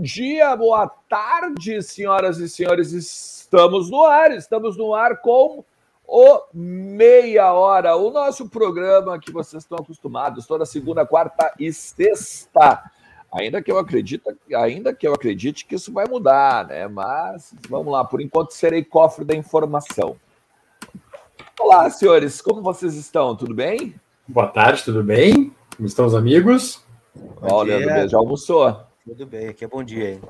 Bom dia, boa tarde, senhoras e senhores. Estamos no ar, estamos no ar com o Meia Hora, o nosso programa que vocês estão acostumados toda segunda, quarta e sexta. Ainda que eu acredite, ainda que eu acredite que isso vai mudar, né? Mas vamos lá, por enquanto serei cofre da informação. Olá, senhores, como vocês estão? Tudo bem? Boa tarde, tudo bem? Como estão os amigos? Olha, Leandro já almoçou? Tudo bem, aqui é bom dia, hein?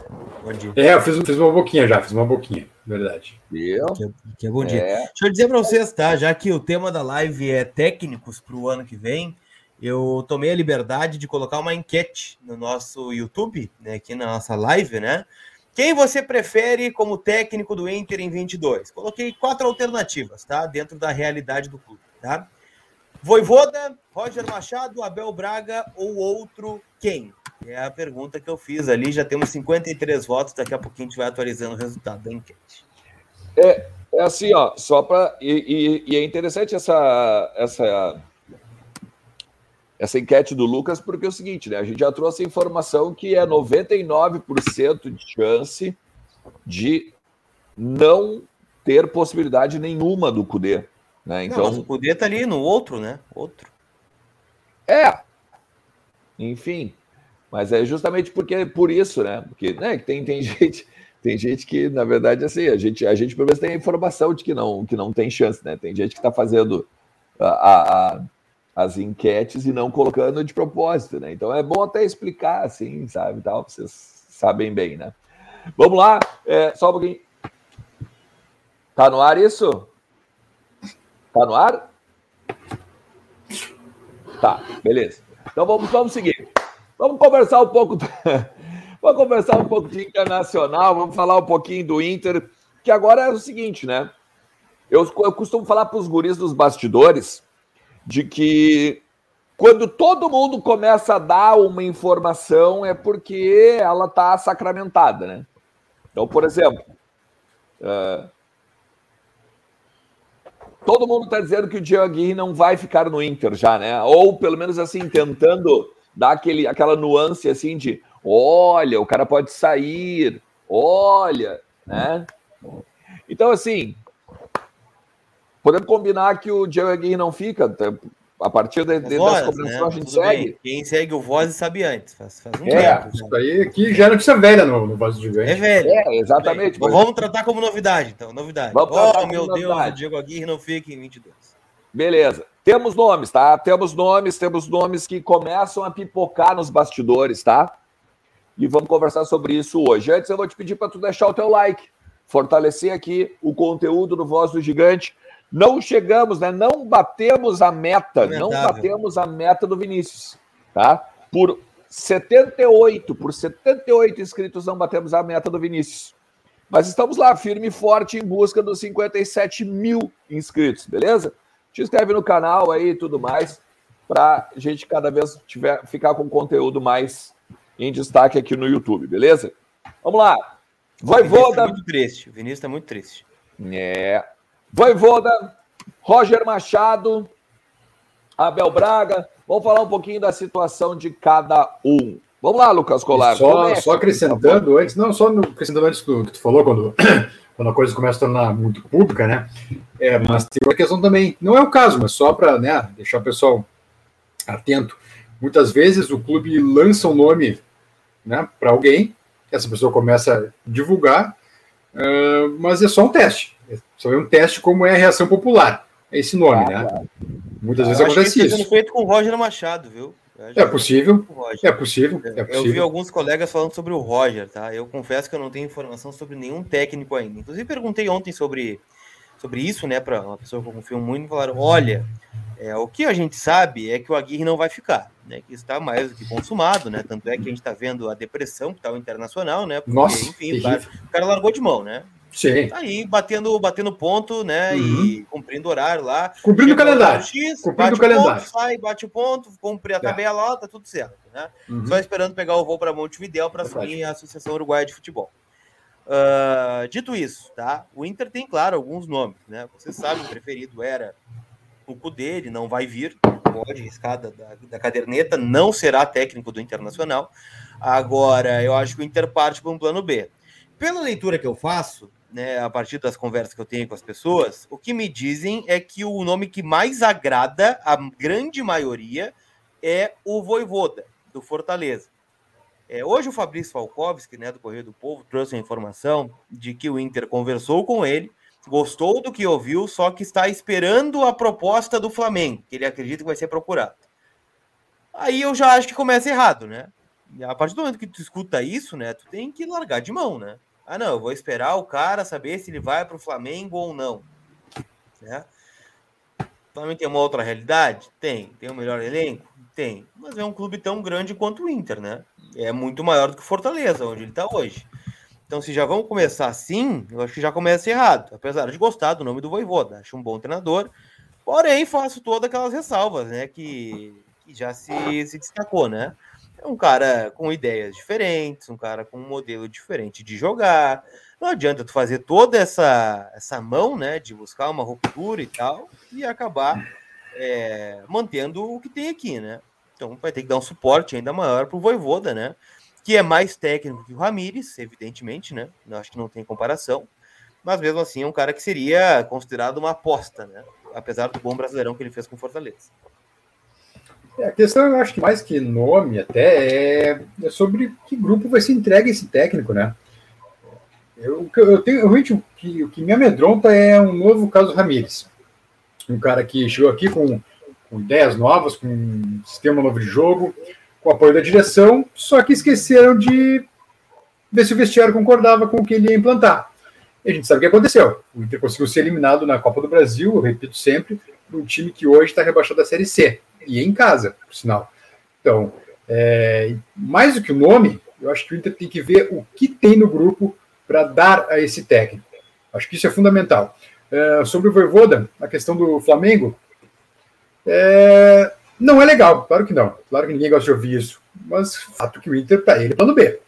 Bom dia. É, eu fiz, fiz uma boquinha já, fiz uma boquinha, verdade. Viu? Aqui, é, aqui é bom dia. É. Deixa eu dizer para vocês, tá? Já que o tema da live é técnicos para o ano que vem, eu tomei a liberdade de colocar uma enquete no nosso YouTube, né, aqui na nossa live, né? Quem você prefere como técnico do Inter em 22? Coloquei quatro alternativas, tá? Dentro da realidade do clube, tá? Voivoda, Roger Machado, Abel Braga ou outro quem? É a pergunta que eu fiz ali. Já temos 53 votos. Daqui a pouquinho a gente vai atualizando o resultado da enquete. É, é assim, ó, só para. E, e, e, é interessante essa, essa, essa enquete do Lucas, porque é o seguinte, né? A gente já trouxe a informação que é 99% de chance de não ter possibilidade nenhuma do Cudê. Né? Então, não, mas o Cudê tá ali no outro, né? Outro. É. Enfim. Mas é justamente porque por isso, né? Porque né, tem, tem gente. Tem gente que, na verdade, assim, a gente, a gente pelo menos tem a informação de que não, que não tem chance, né? Tem gente que está fazendo a, a, as enquetes e não colocando de propósito, né? Então é bom até explicar, assim, sabe, tal, vocês sabem bem, né? Vamos lá, é, só um pouquinho. Tá no ar isso? Tá no ar? Tá, beleza. Então vamos, vamos seguir. Vamos conversar um pouco. vamos conversar um pouco de internacional, vamos falar um pouquinho do Inter, que agora é o seguinte, né? Eu, eu costumo falar para os guris dos bastidores de que quando todo mundo começa a dar uma informação é porque ela está sacramentada, né? Então, por exemplo, uh, todo mundo está dizendo que o Diego Aguirre não vai ficar no Inter já, né? Ou pelo menos assim, tentando dar aquele, aquela nuance assim de olha, o cara pode sair, olha, né? Então, assim, podemos combinar que o Diego Aguirre não fica. A partir de, de, voz, das combinações né? a gente Tudo segue. Bem. Quem segue o Voz sabe antes. Faz, faz um é, tempo. Isso aí aqui já é notícia velha no, no Voz do Gigante. É velho. É, exatamente. Mas... Vamos tratar como novidade, então. Novidade. Vamos oh, meu Deus, novidade. o Diego Aguirre não fica em 22. Beleza. Temos nomes, tá? Temos nomes, temos nomes que começam a pipocar nos bastidores, tá? E vamos conversar sobre isso hoje. Antes, eu vou te pedir para tu deixar o teu like, fortalecer aqui o conteúdo do Voz do Gigante. Não chegamos, né? Não batemos a meta, não batemos a meta do Vinícius, tá? Por 78, por 78 inscritos não batemos a meta do Vinícius. Mas estamos lá, firme e forte, em busca dos 57 mil inscritos, beleza? Te inscreve no canal aí e tudo mais, para a gente cada vez tiver, ficar com conteúdo mais em destaque aqui no YouTube, beleza? Vamos lá. Voivoda. Tá muito triste. O Vinícius está muito triste. É. Voivoda, Roger Machado, Abel Braga. Vamos falar um pouquinho da situação de cada um. Vamos lá, Lucas Colar. Só, é, só acrescentando antes, não, só acrescentando antes do que tu falou, quando, quando a coisa começa a tornar muito pública, né? É, mas tem uma questão também, não é o caso, mas só para né, deixar o pessoal atento. Muitas vezes o clube lança um nome né, para alguém, essa pessoa começa a divulgar, uh, mas é só um teste. É só é um teste como é a reação popular. É esse nome, ah, né? Claro. Muitas vezes acontece que isso. Sendo feito com o Roger Machado, viu? É possível, é possível, é possível. Eu vi alguns colegas falando sobre o Roger, tá? Eu confesso que eu não tenho informação sobre nenhum técnico ainda. Inclusive, perguntei ontem sobre, sobre isso, né, para uma pessoa que eu confio muito, falaram: olha, é, o que a gente sabe é que o Aguirre não vai ficar, né? Que está mais do que consumado, né? Tanto é que a gente está vendo a depressão que está o internacional, né? Porque, Nossa, enfim, o cara, o cara largou de mão, né? Sim. Tá aí batendo, batendo ponto, né? Uhum. E cumprindo horário lá. Cumprindo o calendário. X, cumprindo o calendário. Ponto, sai, bate o ponto, cumpre a é. tabela lá, tá tudo certo, né? Uhum. Só esperando pegar o voo para Montevidéu para assumir a Associação Uruguaia de Futebol. Uh, dito isso, tá? O Inter tem, claro, alguns nomes, né? Você sabe, o preferido era o Cudê, ele não vai vir, pode riscar da, da caderneta, não será técnico do Internacional. Agora, eu acho que o Inter parte para um plano B. Pela leitura que eu faço, né, a partir das conversas que eu tenho com as pessoas, o que me dizem é que o nome que mais agrada a grande maioria é o Voivoda, do Fortaleza. É, hoje o Fabrício Falkovski, né, do Correio do Povo, trouxe a informação de que o Inter conversou com ele, gostou do que ouviu, só que está esperando a proposta do Flamengo, que ele acredita que vai ser procurado. Aí eu já acho que começa errado, né? A partir do momento que tu escuta isso, né, tu tem que largar de mão, né? Ah, não, eu vou esperar o cara saber se ele vai para o Flamengo ou não. Né? Também tem uma outra realidade? Tem. Tem o um melhor elenco? Tem. Mas é um clube tão grande quanto o Inter, né? É muito maior do que o Fortaleza, onde ele está hoje. Então, se já vamos começar assim, eu acho que já começa errado. Apesar de gostar do nome do Voivoda, acho um bom treinador. Porém, faço todas aquelas ressalvas, né? Que, que já se, se destacou, né? É um cara com ideias diferentes, um cara com um modelo diferente de jogar. Não adianta tu fazer toda essa, essa mão, né, de buscar uma ruptura e tal, e acabar é, mantendo o que tem aqui, né? Então vai ter que dar um suporte ainda maior para o Voivoda, né? Que é mais técnico que o Ramires, evidentemente, né? Eu acho que não tem comparação. Mas mesmo assim é um cara que seria considerado uma aposta, né? Apesar do bom brasileirão que ele fez com Fortaleza. É, a questão, eu acho que mais que nome até, é, é sobre que grupo vai ser entregue esse técnico, né? Eu, eu tenho, realmente, o que, o que me amedronta é um novo caso Ramires. Um cara que chegou aqui com, com ideias novas, com um sistema novo de jogo, com apoio da direção, só que esqueceram de ver se o vestiário concordava com o que ele ia implantar. E a gente sabe o que aconteceu. O Inter conseguiu ser eliminado na Copa do Brasil, eu repito sempre, por um time que hoje está rebaixado da Série C e em casa, por sinal. Então, é, mais do que o nome, eu acho que o Inter tem que ver o que tem no grupo para dar a esse técnico. Acho que isso é fundamental. É, sobre o Voivoda, a questão do Flamengo, é, não é legal, claro que não. Claro que ninguém gosta de ouvir isso. Mas fato que o Inter, para ele, é plano B.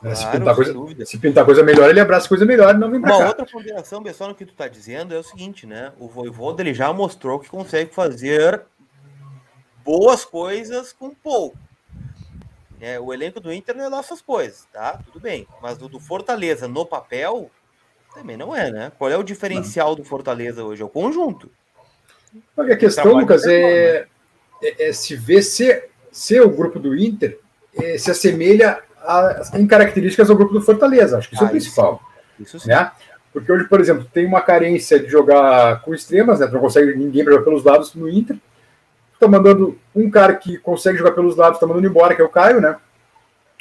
Claro, se, pintar coisa, se pintar coisa melhor, ele abraça coisa melhor e não vem pra Uma cá. outra ponderação, pessoal, no que tu está dizendo é o seguinte, né? O Voivoda ele já mostrou que consegue fazer boas coisas com pouco. É, o elenco do Inter não é lá essas coisas, tá? Tudo bem. Mas do, do, Fortaleza no papel também não é, né? Qual é o diferencial não. do Fortaleza hoje? É o conjunto. Olha, a questão, Lucas, é, é, é, se ver se, se o grupo do Inter é, se assemelha a, em características ao grupo do Fortaleza. Acho que isso ah, é o principal. Isso, isso né? Porque hoje, por exemplo, tem uma carência de jogar com extremas, né? Não consegue ninguém jogar pelos lados no Inter tá mandando um cara que consegue jogar pelos lados, tá mandando embora, que é o Caio, né?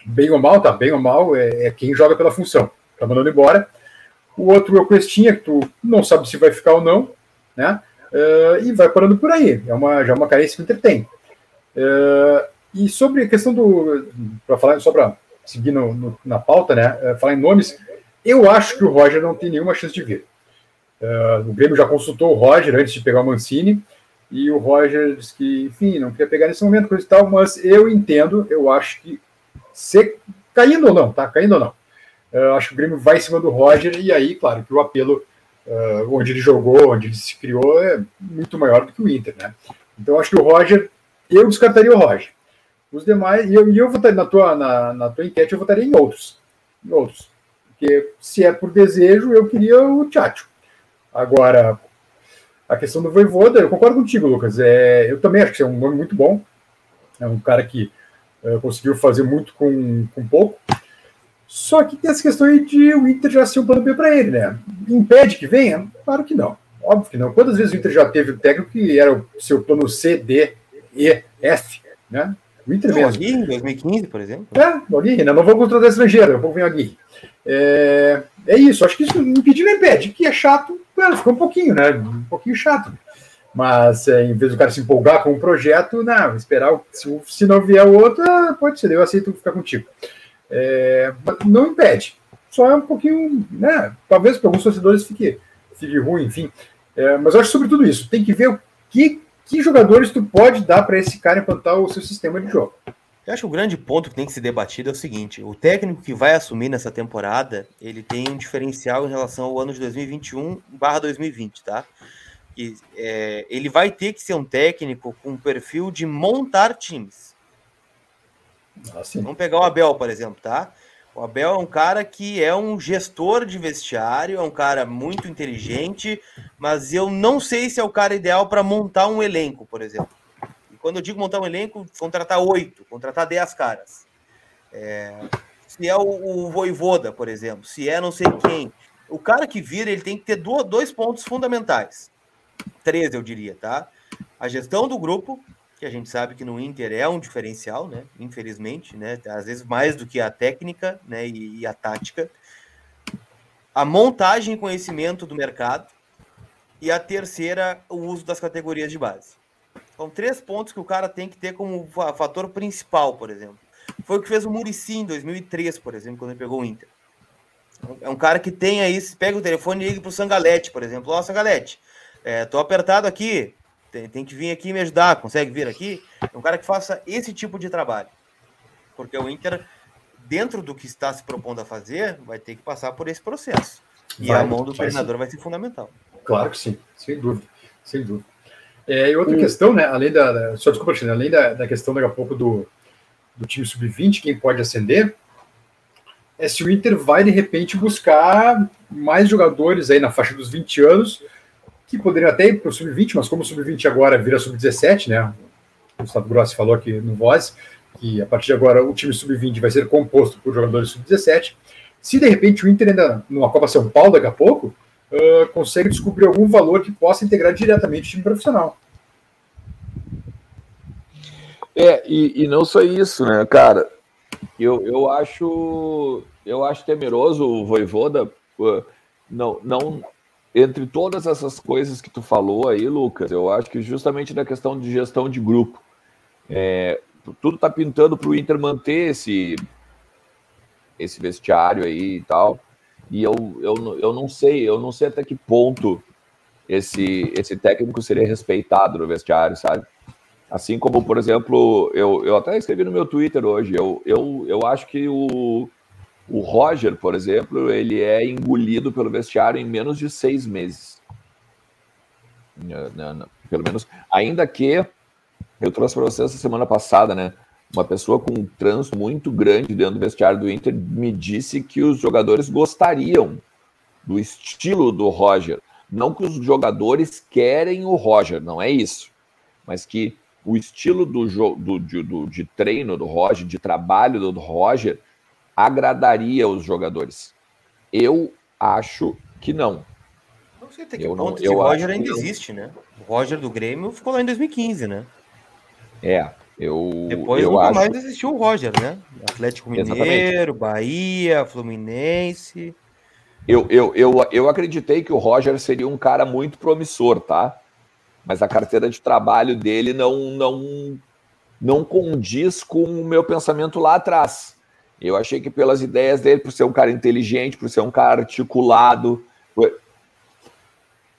Bem ou mal, tá? Bem ou mal, é, é quem joga pela função. Tá mandando embora. O outro é o Questinha, que tu não sabe se vai ficar ou não, né? Uh, e vai parando por aí. É uma, já é uma carência que tem. Uh, e sobre a questão do. Para falar, só para seguir no, no, na pauta, né? Uh, falar em nomes, eu acho que o Roger não tem nenhuma chance de vir. o Grêmio já consultou o Roger antes de pegar o Mancini. E o Roger disse que, enfim, não queria pegar nesse momento, coisa e tal, mas eu entendo, eu acho que se caindo ou não, tá? Caindo ou não. Eu acho que o Grêmio vai em cima do Roger, e aí, claro, que o apelo uh, onde ele jogou, onde ele se criou, é muito maior do que o Inter, né? Então acho que o Roger, eu descartaria o Roger. Os demais, e eu, eu votaria na tua, na, na tua enquete, eu votaria em outros. Em outros. Porque se é por desejo, eu queria o Tchatcho. Agora, a questão do Voivoda, eu concordo contigo, Lucas. É, eu também acho que é um nome muito bom. É um cara que é, conseguiu fazer muito com, com pouco. Só que tem essa questão aí de o Inter já ser um plano B para ele, né? Impede que venha? Claro que não. Óbvio que não. Quantas vezes o Inter já teve o técnico que era o seu plano C, D, E, F, né? O Inter não, mesmo. em 2015, por exemplo. É, o Aguirre, né? Não vou contratar estrangeiro, eu vou vir aqui. É, é isso, acho que isso impedir não impede, que é chato, claro, ficou um pouquinho, né? Um pouquinho chato. Mas é, em vez do cara se empolgar com um projeto, não, esperar, se, se não vier o outro, ah, pode ser, eu aceito ficar contigo. É, não impede, só é um pouquinho, né? Talvez para alguns torcedores fique, fique ruim, enfim. É, mas eu acho sobre tudo isso, tem que ver o que, que jogadores tu pode dar para esse cara implantar o seu sistema de jogo. Eu acho que o grande ponto que tem que ser debatido é o seguinte: o técnico que vai assumir nessa temporada, ele tem um diferencial em relação ao ano de 2021/2020, tá? E, é, ele vai ter que ser um técnico com perfil de montar times. Ah, Vamos pegar o Abel, por exemplo, tá? O Abel é um cara que é um gestor de vestiário, é um cara muito inteligente, mas eu não sei se é o cara ideal para montar um elenco, por exemplo. E quando eu digo montar um elenco, contratar oito, contratar dez caras. É, se é o, o Voivoda, por exemplo, se é não sei quem. O cara que vira, ele tem que ter dois pontos fundamentais. Três, eu diria, tá? A gestão do grupo, que a gente sabe que no Inter é um diferencial, né? Infelizmente, né? Às vezes mais do que a técnica, né? E, e a tática. A montagem e conhecimento do mercado. E a terceira, o uso das categorias de base. São três pontos que o cara tem que ter como fator principal, por exemplo. Foi o que fez o Murici em 2003, por exemplo, quando ele pegou o Inter. É um cara que tem aí, pega o telefone e liga pro Sangalete, por exemplo. Ó, Sangalete, é, tô apertado aqui, tem, tem, que vir aqui me ajudar, consegue vir aqui? É um cara que faça esse tipo de trabalho. Porque o Inter, dentro do que está se propondo a fazer, vai ter que passar por esse processo. E vai, a mão do treinador sim. vai ser fundamental. Claro que sim, sem dúvida, sem dúvida. É, e outra o... questão, né, além da, da só desculpa, China, além da, da questão daqui a pouco do, do time sub-20, quem pode ascender, é se o Inter vai de repente buscar mais jogadores aí na faixa dos 20 anos, que poderiam até ir para o sub-20, mas como o sub-20 agora vira sub-17, né? O Gustavo Grossi falou aqui no Voz, que a partir de agora o time sub-20 vai ser composto por jogadores sub-17. Se de repente o Inter ainda, numa Copa São Paulo daqui a pouco, uh, consegue descobrir algum valor que possa integrar diretamente o time profissional. É, e, e não só isso, né, cara? Eu, eu acho eu acho temeroso o Voivoda não, não entre todas essas coisas que tu falou aí, Lucas, eu acho que justamente na questão de gestão de grupo, é, tudo tá pintando para o Inter manter esse esse vestiário aí e tal. E eu, eu, eu não sei, eu não sei até que ponto esse esse técnico seria respeitado no vestiário, sabe? Assim como, por exemplo, eu, eu até escrevi no meu Twitter hoje, eu, eu, eu acho que o, o Roger, por exemplo, ele é engolido pelo vestiário em menos de seis meses. Pelo menos, ainda que eu trouxe para vocês essa semana passada, né? Uma pessoa com um trânsito muito grande dentro do vestiário do Inter me disse que os jogadores gostariam do estilo do Roger. Não que os jogadores querem o Roger, não é isso. Mas que o estilo do, do, do, de treino do Roger, de trabalho do Roger, agradaria os jogadores. Eu acho que não. Não sei até que eu ponto não, eu Roger ainda existe, né? O Roger do Grêmio ficou lá em 2015, né? É, eu. Depois eu nunca acho... mais existiu o Roger, né? Atlético Mineiro, Exatamente. Bahia, Fluminense. Eu, eu, eu, eu acreditei que o Roger seria um cara muito promissor, tá? mas a carteira de trabalho dele não, não, não condiz com o meu pensamento lá atrás. Eu achei que pelas ideias dele, por ser um cara inteligente, por ser um cara articulado,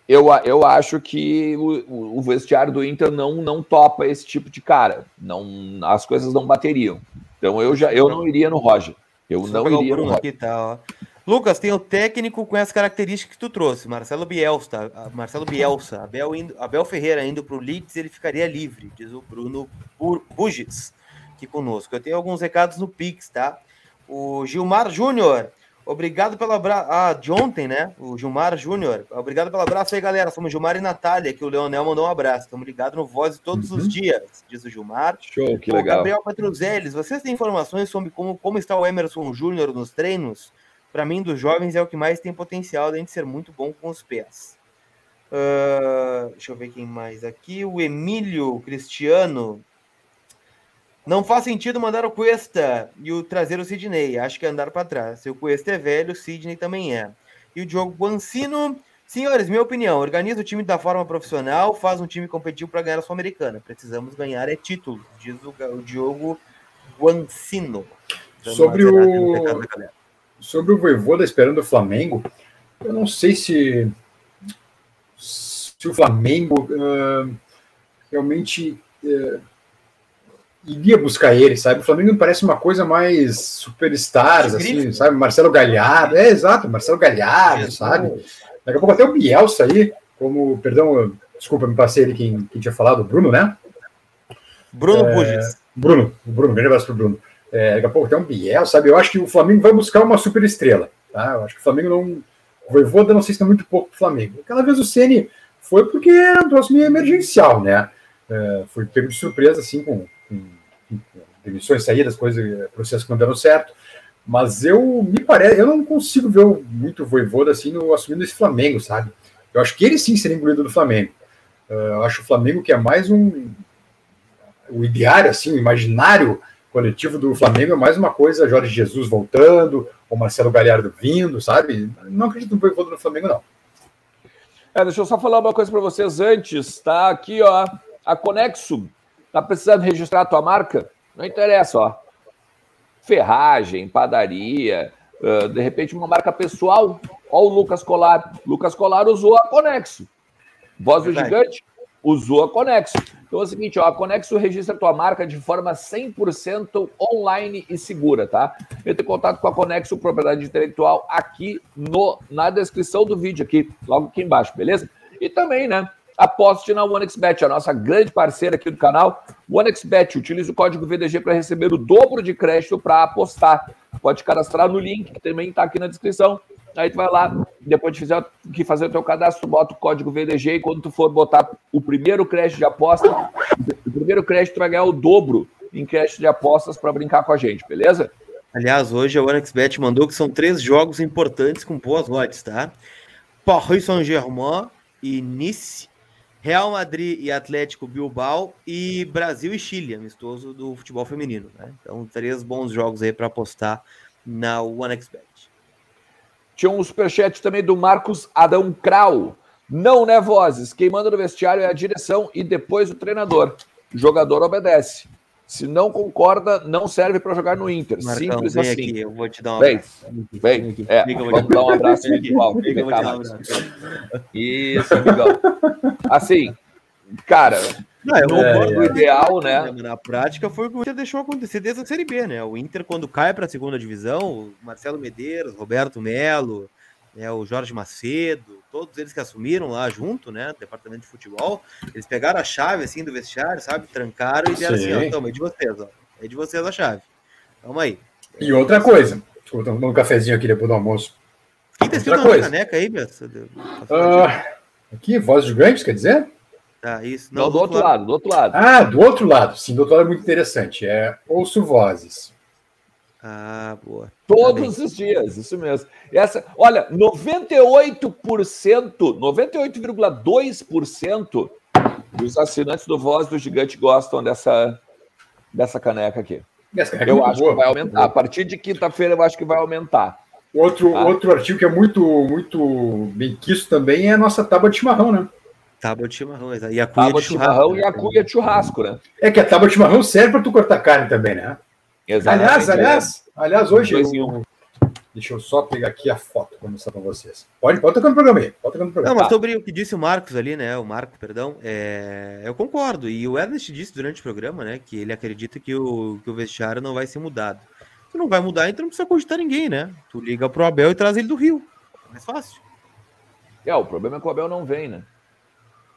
eu, eu acho que o, o vestiário do Inter não, não topa esse tipo de cara. Não, as coisas não bateriam. Então eu já eu não iria no Roger. Eu não iria no Roger. Aqui, tá, Lucas, tem o técnico com as características que tu trouxe, Marcelo Bielsa, Marcelo Bielsa, Abel, indo, Abel Ferreira indo para o Leeds, ele ficaria livre, diz o Bruno Bugis aqui conosco. Eu tenho alguns recados no Pix, tá? O Gilmar Júnior, obrigado pelo abraço. Ah, de ontem, né? O Gilmar Júnior, obrigado pelo abraço aí, galera. Somos Gilmar e Natália, que o Leonel mandou um abraço. Estamos ligados no Voz todos uhum. os dias, diz o Gilmar. Show, que o legal. Gabriel Petruzeles, vocês têm informações sobre como, como está o Emerson Júnior nos treinos? para mim, dos jovens, é o que mais tem potencial, além de ser muito bom com os pés. Uh, deixa eu ver quem mais aqui. O Emílio Cristiano. Não faz sentido mandar o Cuesta e o trazer o Sidney. Acho que é andar para trás. Se o Cuesta é velho, o Sidney também é. E o Diogo Guancino. Senhores, minha opinião: organiza o time da forma profissional, faz um time competitivo para ganhar a Sul-Americana. Precisamos ganhar é título, diz o, o Diogo Guancino. Sobre o, sobre o Voivoda esperando o Flamengo, eu não sei se, se o Flamengo uh, realmente uh, iria buscar ele, sabe? O Flamengo me parece uma coisa mais superstars, assim, sabe? Marcelo Galhardo, é exato, Marcelo Galhardo, sabe? Daqui a pouco até o Bielsa aí, como, perdão, desculpa, me passei ali quem, quem tinha falado, o Bruno, né? Bruno é, Bruno, Bruno, grande abraço pro Bruno. É, daqui a pouco tem um Biel, sabe? Eu acho que o Flamengo vai buscar uma super estrela, tá? Eu acho que o Flamengo não. O Voivoda não sei se é muito pouco pro Flamengo. Aquela vez o Ceni foi porque era um troço meio emergencial, né? É, foi pego de surpresa, assim, com demissões, saídas, coisas, processos que não deram certo. Mas eu me parece, eu não consigo ver muito o Voivoda assim no, assumindo esse Flamengo, sabe? Eu acho que ele sim seria engolido do Flamengo. Uh, eu acho o Flamengo que é mais um. O ideário, assim, o imaginário coletivo do Flamengo é mais uma coisa, Jorge Jesus voltando, ou Marcelo Galhardo vindo, sabe? Não acredito no Voivoda no Flamengo, não. É, deixa eu só falar uma coisa para vocês antes, tá? Aqui, ó, a Conexo tá precisando registrar a tua marca? Não interessa, ó ferragem, padaria, uh, de repente uma marca pessoal. Olha o Lucas Colar. Lucas Colar usou a Conexo. Voz do Gigante usou a Conexo. Então é o seguinte, ó, a Conexo registra a tua marca de forma 100% online e segura, tá? Entre em contato com a Conexo Propriedade Intelectual aqui no, na descrição do vídeo, aqui, logo aqui embaixo, beleza? E também, né, aposte na OneXBet, a nossa grande parceira aqui do canal. OneXBet, utilize o código VDG para receber o dobro de crédito para apostar. Pode cadastrar no link, que também está aqui na descrição. Aí tu vai lá, depois de fizer, que fazer o teu cadastro, bota o código VDG e quando tu for botar o primeiro crédito de aposta, o primeiro crédito tu vai ganhar o dobro em crédito de apostas para brincar com a gente, beleza? Aliás, hoje a OneXBet mandou que são três jogos importantes com boas odds, tá? Paris Saint-Germain e Nice Real Madrid e Atlético Bilbao e Brasil e Chile, amistoso do futebol feminino. Né? Então, três bons jogos aí para apostar na OneXBet. Tinha um superchat também do Marcos Adão Krau. Não, né, Vozes? Quem manda no vestiário é a direção e depois o treinador. O jogador obedece. Se não concorda, não serve para jogar no Inter. Marcão, Simples vem assim. Aqui, eu vou te dar um vem, Vem, vem. É, vamos dar um abraço virtual. Isso, amigão. Assim, cara, não, no é, é. ideal, né? Na prática, foi o que o Inter deixou acontecer desde a Série B, né? O Inter, quando cai para a segunda divisão, o Marcelo Medeiros, Roberto Melo, né, o Jorge Macedo, todos eles que assumiram lá junto, né, departamento de futebol, eles pegaram a chave assim do vestiário, sabe, trancaram e deram assim, ó, toma, é de vocês, ó, é de vocês a chave. Toma aí. E outra coisa, estou tomando um cafezinho aqui depois do almoço. Quem tá escrito na caneca aí, Bessa? Uh, aqui, voz de grandes, quer dizer? Tá, isso. Não, Não do, do, outro lado. lado, do outro lado. Ah, do outro lado. Sim, do outro lado é muito interessante. É ouço vozes. Ah, boa. Todos tá os dias, isso mesmo. Essa, olha, 98%, 98,2% dos assinantes do Voz do Gigante gostam dessa, dessa caneca aqui. Caneca eu acho boa. que vai aumentar. A partir de quinta-feira, eu acho que vai aumentar. Outro, tá? outro artigo que é muito, muito bem quisto também é a nossa tábua de chimarrão, né? Tábua de chimarrão, e a cuia tábua de, de chimarrão né? e a cuia de churrasco, né? É que a tábua de chimarrão serve para tu cortar carne também, né? Exatamente. Aliás, aliás, aliás, hoje. Eu... Deixa eu só pegar aqui a foto para mostrar para vocês. Pode, pode tocar no programa aí. Pode tocar no programa. Não, mas sobre o que disse o Marcos ali, né? O Marco, perdão, é... eu concordo. E o Ernest disse durante o programa, né? Que ele acredita que o, que o vestiário não vai ser mudado. Se não vai mudar, então não precisa cogitar ninguém, né? Tu liga pro Abel e traz ele do Rio. É mais fácil. É, o problema é que o Abel não vem, né?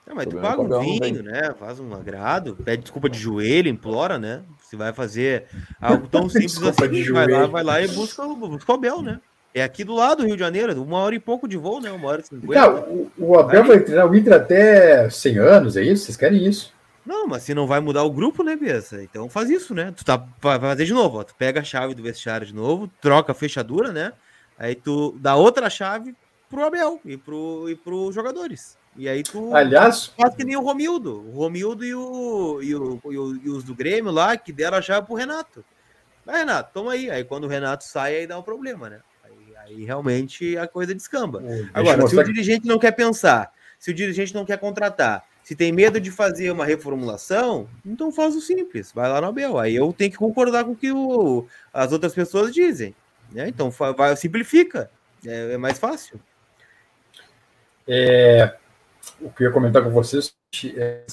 Não, mas tu paga um vinho, né? Faz um agrado, pede desculpa de joelho, implora, né? Se vai fazer algo tão simples assim, vai lá, vai lá e busca, busca o Abel, né? É aqui do lado do Rio de Janeiro, uma hora e pouco de voo, né? Uma hora e cinquenta. Então, o, o Abel vai treinar o Inter até 100 anos, é isso? Vocês querem isso? Não, mas se não vai mudar o grupo, né, Bessa? Então faz isso, né? Tu tá, vai fazer de novo, ó. Tu pega a chave do vestiário de novo, troca a fechadura, né? Aí tu dá outra chave pro Abel e pro, e pros jogadores. E aí tu Aliás, faz que nem o Romildo. O Romildo e, o, e, o, e, o, e os do Grêmio lá, que deram a chave pro Renato. Vai, Renato, toma aí. Aí quando o Renato sai, aí dá um problema, né? Aí, aí realmente a coisa descamba. Agora, se o dirigente não quer pensar, se o dirigente não quer contratar, se tem medo de fazer uma reformulação, então faz o simples, vai lá no Abel. Aí eu tenho que concordar com o que o, as outras pessoas dizem. Né? Então vai, simplifica, é, é mais fácil. É, o que eu ia comentar com vocês é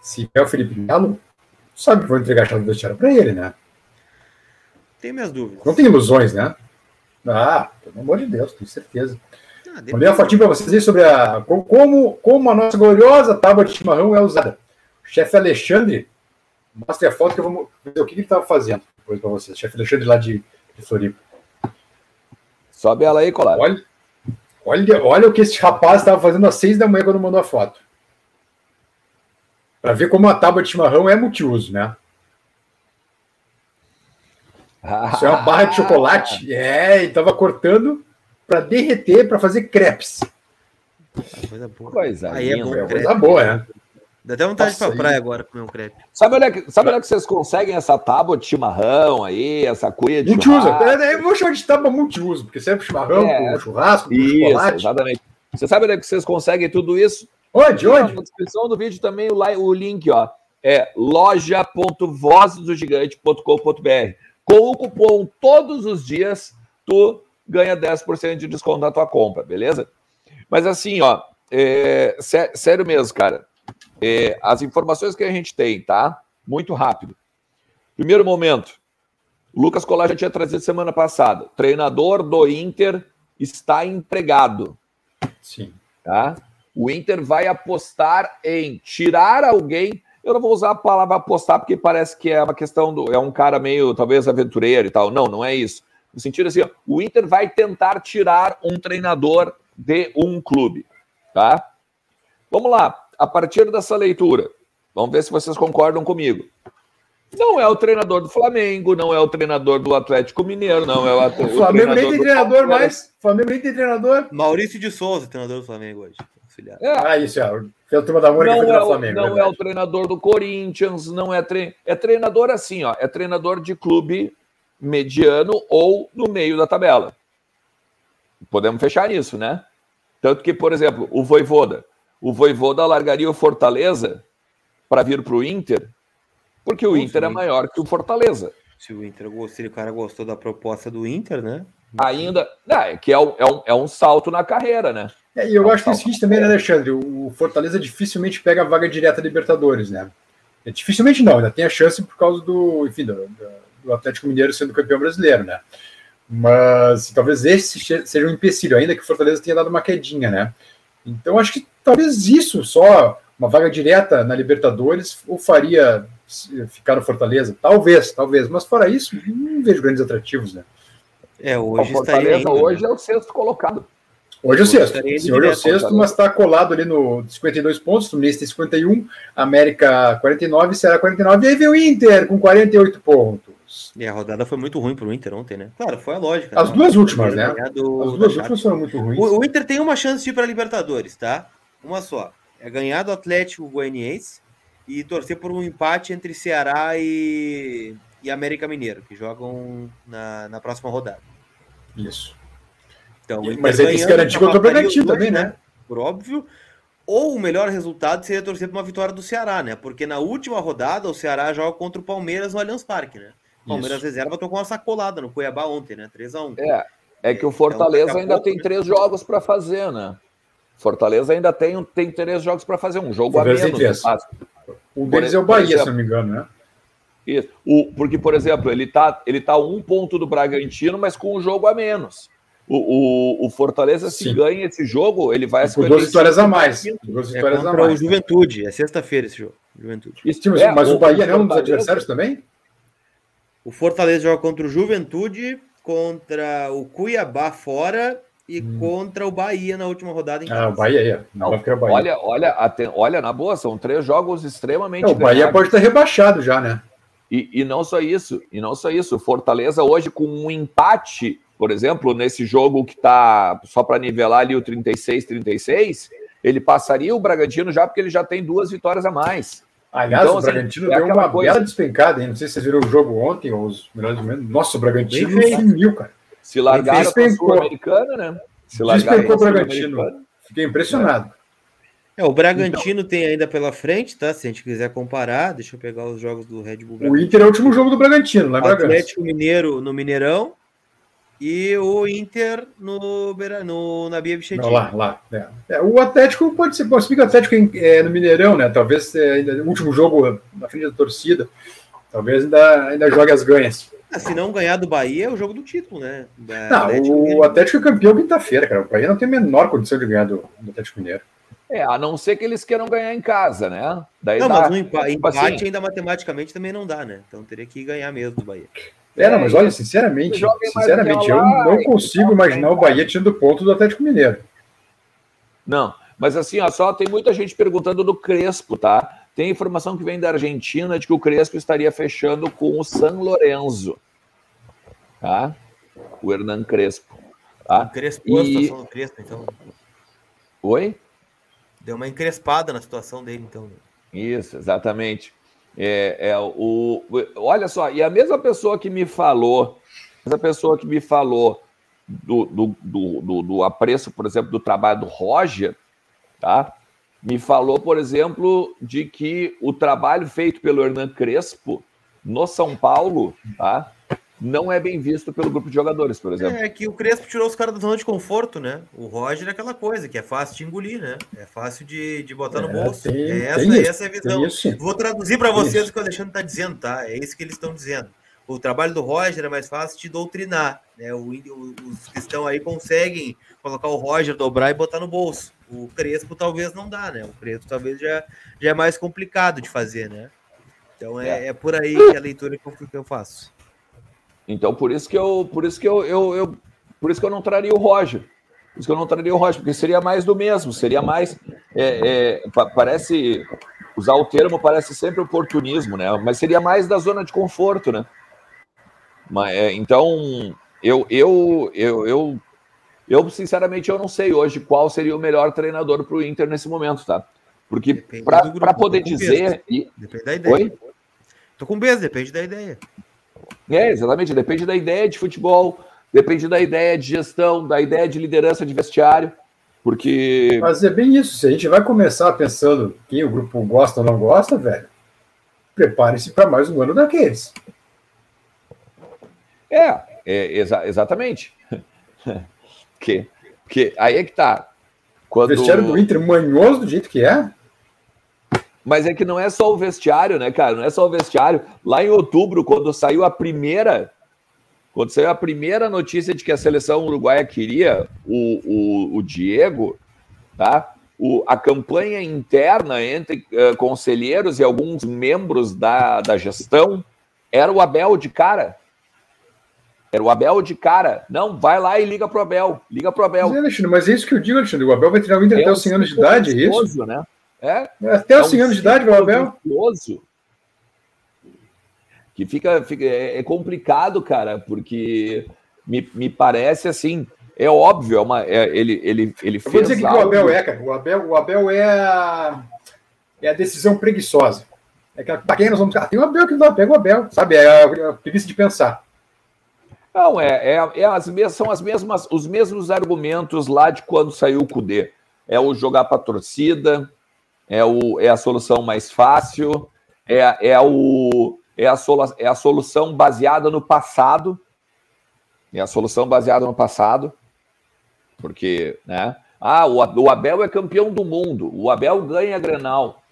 se é o Felipe Melo, sabe que vou entregar a chave do vestiário para ele, né? Tem minhas dúvidas. Não tem ilusões, né? Ah, pelo amor de Deus, tenho certeza. Ah, Mandei uma fotinho para vocês aí sobre a, como, como a nossa gloriosa tábua de chimarrão é usada. O chefe Alexandre, mostre a foto que eu vou ver o que ele estava fazendo depois para vocês. Chefe Alexandre lá de, de Floripa. Sobe ela aí, Colar. Olha, olha, olha o que esse rapaz estava fazendo às seis da manhã quando mandou a foto. Para ver como a tábua de chimarrão é multiuso, né? Isso é uma barra de chocolate. É, e estava cortando para derreter, para fazer crepes. Coisa boa. Coisa Aí é bom, é coisa boa, né? Dá até vontade de ir pra praia agora comer um crepe. Sabe onde, é que, sabe onde é que vocês conseguem essa tábua de chimarrão aí, essa cuia de multiuso. Eu vou chamar de tábua multiuso, porque serve chimarrão, é, churrasco, isso, chocolate. Exatamente. Você sabe onde é que vocês conseguem tudo isso? Onde? Onde? Na descrição do vídeo também o, o link, ó. É loja.vozdogigante.com.br. Com o cupom todos os dias, tu ganha 10% de desconto na tua compra, beleza? Mas assim, ó, é, sé, sério mesmo, cara. É, as informações que a gente tem, tá? Muito rápido. Primeiro momento, Lucas Colar já tinha trazido semana passada. Treinador do Inter está empregado. Sim. Tá? O Inter vai apostar em tirar alguém. Eu não vou usar a palavra apostar porque parece que é uma questão do. É um cara meio, talvez, aventureiro e tal. Não, não é isso. No sentido assim, o Inter vai tentar tirar um treinador de um clube. Tá? Vamos lá a partir dessa leitura, vamos ver se vocês concordam comigo. Não é o treinador do Flamengo, não é o treinador do Atlético Mineiro, não é o, o, o Flamengo nem tem treinador mais. Flamengo nem tem treinador. Maurício de Souza, treinador do Flamengo hoje. É. Ah, isso é. Turma da Mônica não, é o, Flamengo, não é o treinador do Corinthians, não é, tre... é treinador assim, ó. É treinador de clube mediano ou no meio da tabela. Podemos fechar nisso, né? Tanto que, por exemplo, o Voivoda o Voivoda largaria o Fortaleza para vir para o Inter, porque o Inter é maior que o Fortaleza. Se o Inter se o cara gostou da proposta do Inter, né? Ainda, é que é um, é um, é um salto na carreira, né? É, e eu é acho um que é o seguinte também, né, Alexandre? O Fortaleza dificilmente pega a vaga direta da Libertadores, né? É, dificilmente não, ainda tem a chance por causa do, enfim, do, do Atlético Mineiro sendo campeão brasileiro, né? Mas talvez esse seja um empecilho, ainda que o Fortaleza tenha dado uma quedinha, né? Então acho que talvez isso só, uma vaga direta na Libertadores, o faria ficar no Fortaleza. Talvez, talvez. Mas fora isso, não vejo grandes atrativos, né? É, hoje o Fortaleza ainda, hoje né? é o sexto colocado. Hoje é o sexto. Sim, hoje é o sexto, mas está colado ali no 52 pontos. O Fluminense tem 51, América 49, Ceará 49. E aí vem o Inter com 48 pontos. E a rodada foi muito ruim para o Inter ontem, né? Claro, foi a lógica. As né? duas últimas, né? As duas últimas foram muito ruins. O, o Inter tem uma chance de ir para a Libertadores, tá? Uma só. É ganhar do Atlético Goianiense e torcer por um empate entre Ceará e, e América Mineiro, que jogam na, na próxima rodada. Isso. Então, Mas ele se garantir contra o Bragantino também, né? né? Por óbvio. Ou o melhor resultado seria torcer por uma vitória do Ceará, né? Porque na última rodada o Ceará joga contra o Palmeiras no Allianz Parque, né? O Palmeiras Isso. reserva tocou uma sacolada no Cuiabá ontem, né? 3x1. É, é que o Fortaleza então, ainda pouco, tem né? três jogos para fazer, né? Fortaleza ainda tem, tem três jogos para fazer, um jogo a menos. Um deles é o Bahia, exemplo, se não me engano, né? Isso. O, porque, por exemplo, ele está ele tá um ponto do Bragantino, mas com um jogo a menos. O, o, o Fortaleza, Sim. se ganha esse jogo, ele vai... Com duas vitórias a mais. Duas é vitórias é a mais. o Juventude, é sexta-feira esse jogo. Juventude. Isso, é, mas o, o Bahia não é um dos adversários também? O Fortaleza joga contra o Juventude, contra o Cuiabá fora e hum. contra o Bahia na última rodada em casa. Ah, o Bahia aí. Não, Bahia. Olha, olha, até, olha, na boa, são três jogos extremamente. o Bahia pode estar rebaixado já, né? E, e não só isso, e não só isso. Fortaleza hoje com um empate, por exemplo, nesse jogo que tá só para nivelar ali o 36-36, ele passaria o Bragantino já porque ele já tem duas vitórias a mais. Aliás, então, o assim, Bragantino assim, deu uma coisa... bela despencada, hein? Não sei se vocês viram o jogo ontem, ou os melhores momentos. Nossa, o Bragantino sumiu, cara. Se largaram para a Sul-Americana, né? Se largaram para o Bragantino. Fiquei impressionado. É, o Bragantino então, tem ainda pela frente, tá? Se a gente quiser comparar, deixa eu pegar os jogos do Red Bull. Bragantino. O Inter é o último jogo do Bragantino, lá em Atlético Mineiro no Mineirão e o Inter no, no na Bia Bichetinho. Lá, lá. É. É, o Atlético pode ser, pode ser que o Atlético é, no Mineirão, né? Talvez é, o último jogo na frente da torcida, talvez ainda, ainda jogue as ganhas. Ah, se não ganhar do Bahia, é o jogo do título, né? Da não, Atlético o Atlético é campeão quinta-feira, cara. O Bahia não tem a menor condição de ganhar do, do Atlético Mineiro. É, a não ser que eles queiram ganhar em casa, né? Daí não, dá, mas no empa tipo empate assim, ainda matematicamente também não dá, né? Então teria que ganhar mesmo do Bahia. É, não, mas olha, sinceramente, sinceramente, eu não consigo imaginar o Bahia tirando ponto do Atlético Mineiro. Não, mas assim, ó, só tem muita gente perguntando do Crespo, tá? Tem informação que vem da Argentina de que o Crespo estaria fechando com o San Lorenzo, tá? O Hernan Crespo. Tá? O Crespo, e... a situação do Crespo, então. Oi? Deu uma encrespada na situação dele, então. Isso, exatamente. É, é o, olha só, e a mesma pessoa que me falou, essa pessoa que me falou do, do, do, do, do apreço, por exemplo, do trabalho do Roger, tá? Me falou, por exemplo, de que o trabalho feito pelo Hernan Crespo no São Paulo, tá? não é bem visto pelo grupo de jogadores, por exemplo. É que o Crespo tirou os caras da zona de conforto, né? O Roger é aquela coisa que é fácil de engolir, né? É fácil de, de botar no é, bolso. Tem, é essa, tem essa é a visão. Vou traduzir para vocês o que o Alexandre está dizendo, tá? É isso que eles estão dizendo. O trabalho do Roger é mais fácil de doutrinar. Né? O, os que estão aí conseguem colocar o Roger, dobrar e botar no bolso. O Crespo talvez não dá, né? O Crespo talvez já, já é mais complicado de fazer, né? Então é, é. é por aí que a leitura que eu, que eu faço. Então, por isso que eu, por isso que eu, eu, eu, por isso que eu não traria o Roger. Por isso que eu não traria o Roger, porque seria mais do mesmo, seria mais. É, é, parece. Usar o termo parece sempre oportunismo, né? Mas seria mais da zona de conforto, né? Mas, é, então, eu, eu, eu, eu, eu, sinceramente, eu não sei hoje qual seria o melhor treinador para o Inter nesse momento, tá? Porque para poder dizer. E... Depende da ideia. Oi? Tô com beijo, depende da ideia. É, exatamente. Depende da ideia de futebol, depende da ideia de gestão, da ideia de liderança de vestiário. Porque. Mas é bem isso. Se a gente vai começar pensando quem o grupo gosta ou não gosta, velho, prepare-se para mais um ano daqueles. É, é exa exatamente. que, que, aí é que tá. Quando... O vestiário do Inter manhoso do jeito que é. Mas é que não é só o vestiário, né, cara? Não é só o vestiário. Lá em outubro, quando saiu a primeira. Quando saiu a primeira notícia de que a seleção uruguaia queria o, o, o Diego, tá? O, a campanha interna entre uh, conselheiros e alguns membros da, da gestão era o Abel de cara. Era o Abel de cara. Não, vai lá e liga pro Abel. Liga pro Abel. Mas, é, Alexandre, mas é isso que eu digo, Alexandre. O Abel vai treinar o Inter é até os 100 anos de idade, é isso? Né? É, Até os 100 anos de idade, meu Abel. Que fica, fica é, é complicado, cara, porque me, me parece assim. É óbvio, é uma, é, ele, ele, ele fez. vou dizer que algo... o Abel é, cara. O Abel, o Abel é, a, é a decisão preguiçosa. É que, pra quem nós vamos. Ah, tem o Abel que não pega o Abel, sabe? É a, a preguiça de pensar. Não, é, é, é as mesmas, são as mesmas, os mesmos argumentos lá de quando saiu o Cudê. É o jogar para torcida, é, o, é a solução mais fácil, é, é, o, é, a solu, é a solução baseada no passado, é a solução baseada no passado, porque, né? Ah, o, o Abel é campeão do mundo, o Abel ganha a Grenal.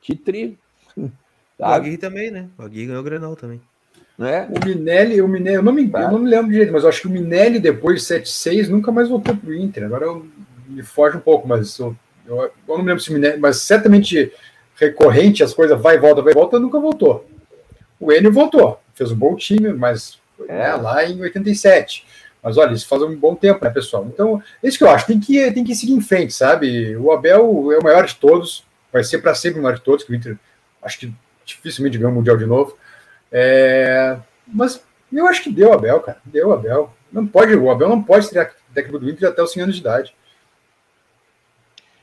Que tri. O Aguirre também, né? O Aguirre ganhou o Grenal também. Né? O Minelli, o Minelli eu, não me, eu não me lembro direito, mas eu acho que o Minelli depois de 7-6 nunca mais voltou para o Inter. Agora eu, me foge um pouco, mas eu eu, eu não me lembro se me mas certamente recorrente, as coisas vai e volta, vai e volta, nunca voltou. O Enio voltou, fez um bom time, mas é. né, lá em 87. Mas olha, isso faz um bom tempo, né, pessoal? Então, isso que eu acho, tem que, tem que seguir em frente, sabe? O Abel é o maior de todos, vai ser para sempre o maior de todos, que o Inter acho que dificilmente ganhou o Mundial de novo. É, mas eu acho que deu Abel, cara, deu Abel. Não pode, o Abel não pode ser técnico do Inter até os 100 anos de idade.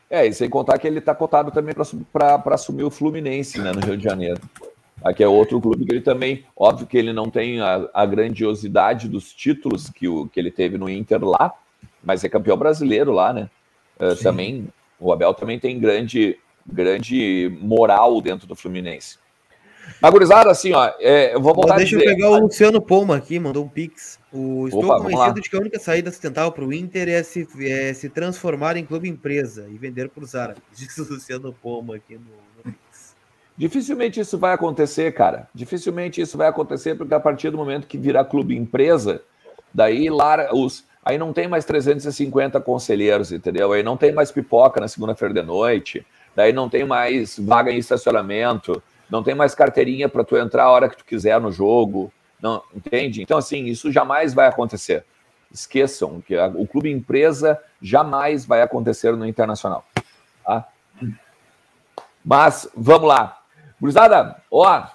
É, e sem contar que ele está cotado também para assumir o Fluminense, né, no Rio de Janeiro. Aqui é outro clube que ele também, óbvio que ele não tem a, a grandiosidade dos títulos que, o, que ele teve no Inter lá, mas é campeão brasileiro lá, né? Uh, também, o Abel também tem grande, grande moral dentro do Fluminense. Agorizada, assim, ó, é, eu vou voltar Deixa eu pegar o Luciano Poma aqui, mandou um pix. O, estou Opa, convencido de que a única saída sustentável para o Inter é se, é se transformar em clube empresa e vender para os árabes. Diz o Luciano Poma aqui no, no pix. Dificilmente isso vai acontecer, cara. Dificilmente isso vai acontecer, porque a partir do momento que virar clube empresa, daí lá os. Aí não tem mais 350 conselheiros, entendeu? Aí não tem mais pipoca na segunda-feira de noite, daí não tem mais vaga em estacionamento, não tem mais carteirinha para tu entrar a hora que tu quiser no jogo, não entende? Então assim, isso jamais vai acontecer. Esqueçam que a, o clube empresa jamais vai acontecer no internacional, tá? Mas vamos lá. Gurizada, ó,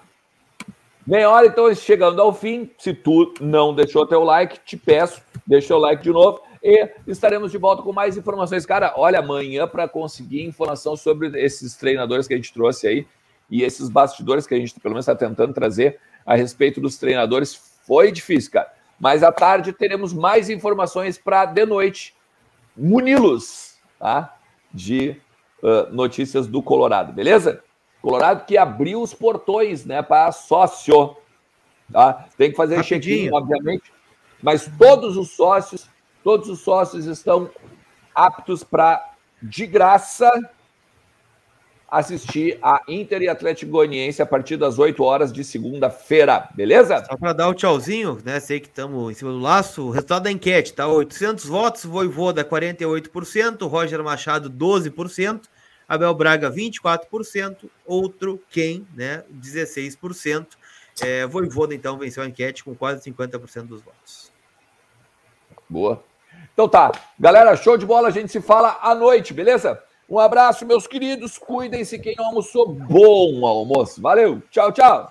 meia hora então chegando ao fim. Se tu não deixou teu like, te peço, deixa o like de novo e estaremos de volta com mais informações. Cara, olha, amanhã para conseguir informação sobre esses treinadores que a gente trouxe aí e esses bastidores que a gente pelo menos está tentando trazer a respeito dos treinadores foi difícil, cara. Mas à tarde teremos mais informações para de noite munilos, tá? De uh, notícias do Colorado, beleza? Colorado que abriu os portões, né, para sócio, tá? Tem que fazer check-in, obviamente, mas todos os sócios, todos os sócios estão aptos para de graça assistir a Inter e Atlético Goianiense a partir das 8 horas de segunda-feira, beleza? Só para dar o tchauzinho, né? Sei que estamos em cima do laço. O resultado da enquete tá 800 votos, Voivoda 48%, Roger Machado 12%, Abel Braga 24%, outro quem, né, 16%. É, Voivoda então venceu a enquete com quase 50% dos votos. Boa. Então tá, galera, show de bola, a gente se fala à noite, beleza? Um abraço, meus queridos. Cuidem-se quem não almoçou. Bom almoço. Valeu. Tchau, tchau.